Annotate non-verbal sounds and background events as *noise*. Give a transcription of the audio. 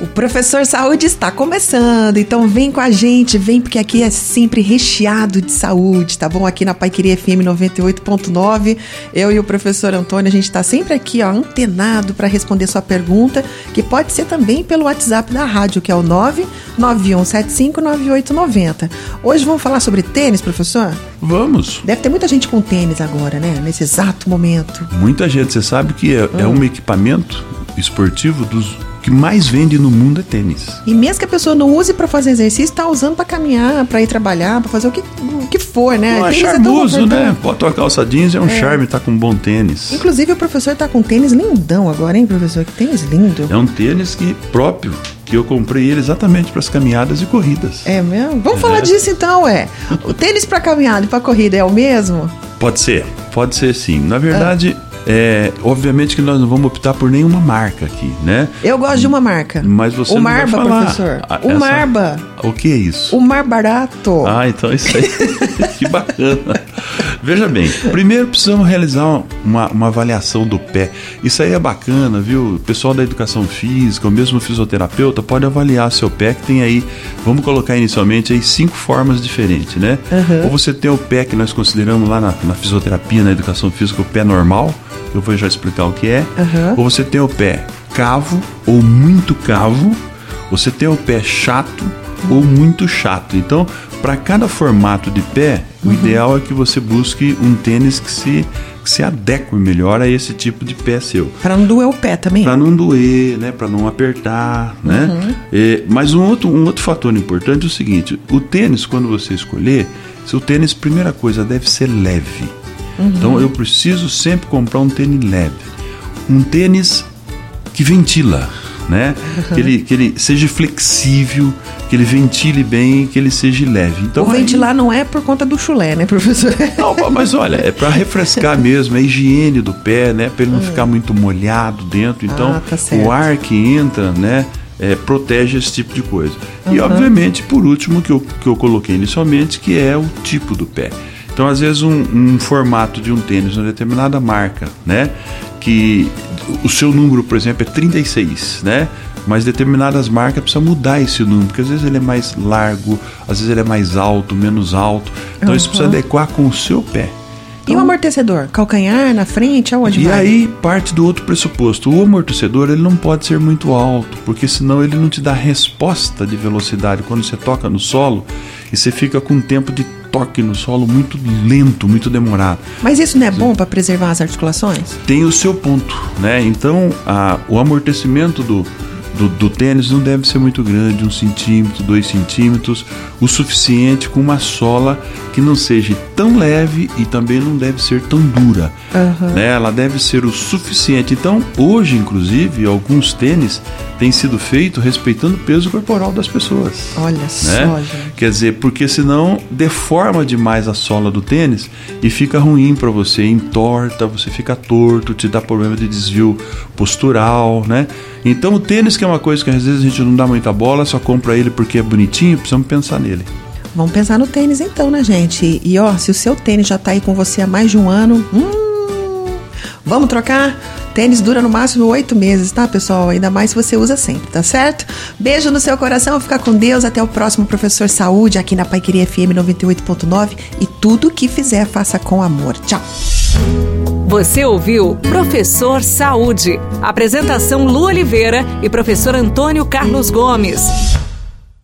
O Professor Saúde está começando, então vem com a gente, vem porque aqui é sempre recheado de saúde, tá bom? Aqui na Paiqueria FM 98.9, eu e o professor Antônio, a gente está sempre aqui, ó, antenado para responder sua pergunta, que pode ser também pelo WhatsApp da rádio, que é o 991759890. Hoje vamos falar sobre tênis, professor? Vamos. Deve ter muita gente com tênis agora, né? Nesse exato momento. Muita gente, você sabe que é, hum. é um equipamento esportivo dos que mais vende no mundo é tênis. E mesmo que a pessoa não use para fazer exercício, está usando para caminhar, para ir trabalhar, para fazer o que, o que for, né? Não, é charmoso, é né? Bota uma calça jeans, é um é. charme, tá com um bom tênis. Inclusive o professor tá com tênis lindão agora, hein, professor? Que tênis lindo. É um tênis que próprio que eu comprei ele exatamente para as caminhadas e corridas. É mesmo? Vamos é. falar disso então, é. O tênis para caminhada e para corrida é o mesmo? Pode ser, pode ser sim. Na verdade, ah é, obviamente que nós não vamos optar por nenhuma marca aqui, né? Eu gosto de uma marca. Mas você o não Marba, vai falar. professor. o essa... Marba. O que é isso? O Mar Barato. Ah, então isso aí. *laughs* que bacana. Veja bem, primeiro precisamos realizar uma, uma avaliação do pé. Isso aí é bacana, viu? O pessoal da educação física, ou mesmo fisioterapeuta, pode avaliar seu pé, que tem aí, vamos colocar inicialmente aí cinco formas diferentes, né? Uhum. Ou você tem o pé que nós consideramos lá na, na fisioterapia, na educação física, o pé normal, eu vou já explicar o que é. Uhum. Ou você tem o pé cavo ou muito cavo, você tem o pé chato ou muito chato. Então, para cada formato de pé, uhum. o ideal é que você busque um tênis que se que se adeque melhor a esse tipo de pé seu. Para não doer o pé também. Para não doer, né? Para não apertar, né? Uhum. É, mas um outro, um outro fator importante é o seguinte: o tênis, quando você escolher, seu tênis, primeira coisa, deve ser leve. Uhum. Então eu preciso sempre comprar um tênis leve. Um tênis que ventila, né? Uhum. Que, ele, que ele seja flexível, que ele ventile bem, que ele seja leve. Então, o ventilar aí... não é por conta do chulé, né, professor? *laughs* Não, mas olha, é para refrescar mesmo, é a higiene do pé, né? Para ele não uhum. ficar muito molhado dentro. Então, ah, tá o ar que entra, né? É, protege esse tipo de coisa. Uhum. E, obviamente, por último, que eu, que eu coloquei inicialmente, que é o tipo do pé. Então, às vezes, um, um formato de um tênis, uma determinada marca, né? Que o seu número, por exemplo, é 36, né? Mas determinadas marcas precisam mudar esse número, porque às vezes ele é mais largo, às vezes ele é mais alto, menos alto. Então uhum. isso precisa adequar com o seu pé. Então, e o amortecedor? Calcanhar na frente? Aonde e vai? aí parte do outro pressuposto. O amortecedor ele não pode ser muito alto, porque senão ele não te dá resposta de velocidade quando você toca no solo e você fica com um tempo de toque no solo muito lento, muito demorado. Mas isso não é bom para preservar as articulações? Tem o seu ponto, né? Então, a, o amortecimento do, do, do, tênis não deve ser muito grande, um centímetro, dois centímetros, o suficiente com uma sola que não seja tão leve e também não deve ser tão dura. Uhum. Né? Ela deve ser o suficiente. Então, hoje, inclusive, alguns tênis têm sido feitos respeitando o peso corporal das pessoas. Olha né? só, gente. Quer dizer, porque senão deforma demais a sola do tênis e fica ruim para você, entorta, você fica torto, te dá problema de desvio postural, né? Então o tênis que é uma coisa que às vezes a gente não dá muita bola, só compra ele porque é bonitinho, precisamos pensar nele. Vamos pensar no tênis então, né, gente? E ó, se o seu tênis já tá aí com você há mais de um ano, hum, vamos trocar? Tênis dura no máximo oito meses, tá, pessoal? Ainda mais se você usa sempre, tá certo? Beijo no seu coração, fica com Deus. Até o próximo Professor Saúde aqui na Paiqueria FM 98.9. E tudo que fizer, faça com amor. Tchau. Você ouviu Professor Saúde. Apresentação Lu Oliveira e professor Antônio Carlos Gomes.